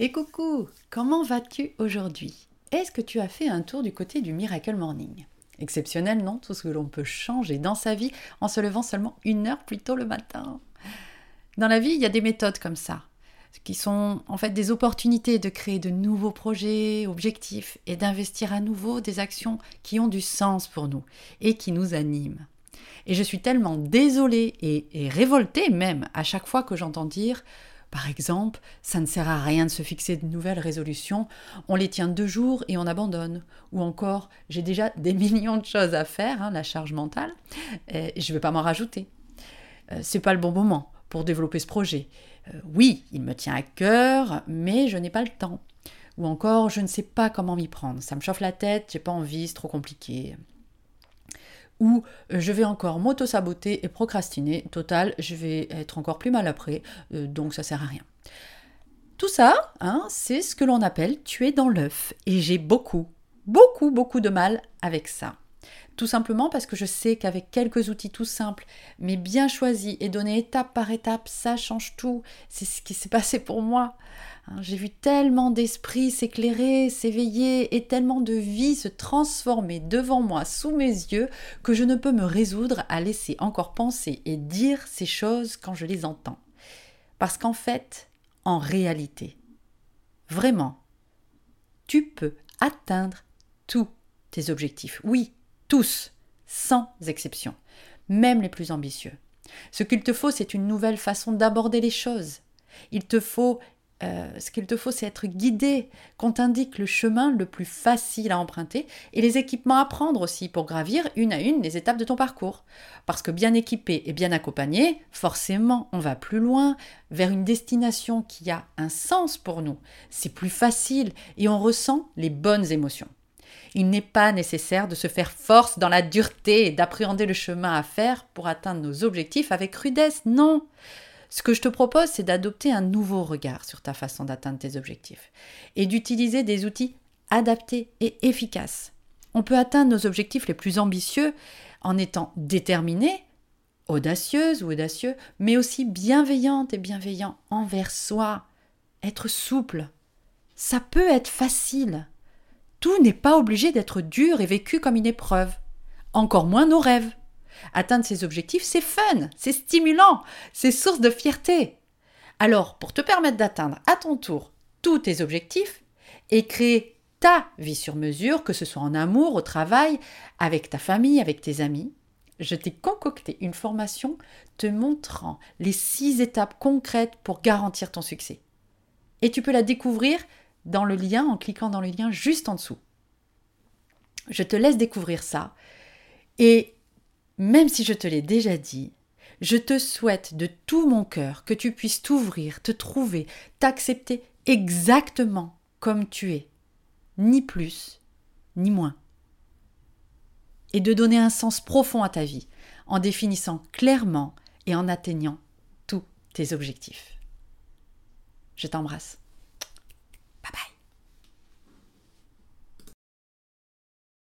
Et coucou, comment vas-tu aujourd'hui? Est-ce que tu as fait un tour du côté du Miracle Morning? Exceptionnel, non? Tout ce que l'on peut changer dans sa vie en se levant seulement une heure plus tôt le matin. Dans la vie, il y a des méthodes comme ça, qui sont en fait des opportunités de créer de nouveaux projets, objectifs, et d'investir à nouveau des actions qui ont du sens pour nous et qui nous animent. Et je suis tellement désolée et, et révoltée même à chaque fois que j'entends dire par exemple, ça ne sert à rien de se fixer de nouvelles résolutions, on les tient deux jours et on abandonne. Ou encore, j'ai déjà des millions de choses à faire, hein, la charge mentale, et je ne vais pas m'en rajouter. Euh, c'est pas le bon moment pour développer ce projet. Euh, oui, il me tient à cœur, mais je n'ai pas le temps. Ou encore, je ne sais pas comment m'y prendre. Ça me chauffe la tête, j'ai pas envie, c'est trop compliqué ou euh, je vais encore m'auto-saboter et procrastiner. Total, je vais être encore plus mal après, euh, donc ça sert à rien. Tout ça, hein, c'est ce que l'on appelle tuer dans l'œuf. Et j'ai beaucoup, beaucoup, beaucoup de mal avec ça. Tout simplement parce que je sais qu'avec quelques outils tout simples, mais bien choisis et donnés étape par étape, ça change tout. C'est ce qui s'est passé pour moi. Hein, j'ai vu tellement d'esprits s'éclairer, s'éveiller et tellement de vie se transformer devant moi, sous mes yeux, que je ne peux me résoudre à laisser encore penser et dire ces choses quand je les entends. Parce qu'en fait, en réalité, vraiment, tu peux atteindre tous tes objectifs. Oui, tous, sans exception, même les plus ambitieux. Ce qu'il te faut, c'est une nouvelle façon d'aborder les choses. Il te faut euh, ce qu'il te faut, c'est être guidé, qu'on t'indique le chemin le plus facile à emprunter et les équipements à prendre aussi pour gravir une à une les étapes de ton parcours. Parce que bien équipé et bien accompagné, forcément, on va plus loin, vers une destination qui a un sens pour nous. C'est plus facile et on ressent les bonnes émotions. Il n'est pas nécessaire de se faire force dans la dureté et d'appréhender le chemin à faire pour atteindre nos objectifs avec rudesse, non. Ce que je te propose, c'est d'adopter un nouveau regard sur ta façon d'atteindre tes objectifs et d'utiliser des outils adaptés et efficaces. On peut atteindre nos objectifs les plus ambitieux en étant déterminé, audacieuse ou audacieux, mais aussi bienveillante et bienveillant envers soi. Être souple. Ça peut être facile. Tout n'est pas obligé d'être dur et vécu comme une épreuve. Encore moins nos rêves. Atteindre ses objectifs, c'est fun, c'est stimulant, c'est source de fierté. Alors, pour te permettre d'atteindre à ton tour tous tes objectifs et créer ta vie sur mesure, que ce soit en amour, au travail, avec ta famille, avec tes amis, je t'ai concocté une formation te montrant les six étapes concrètes pour garantir ton succès. Et tu peux la découvrir dans le lien en cliquant dans le lien juste en dessous. Je te laisse découvrir ça. Et même si je te l'ai déjà dit, je te souhaite de tout mon cœur que tu puisses t'ouvrir, te trouver, t'accepter exactement comme tu es, ni plus, ni moins. Et de donner un sens profond à ta vie, en définissant clairement et en atteignant tous tes objectifs. Je t'embrasse.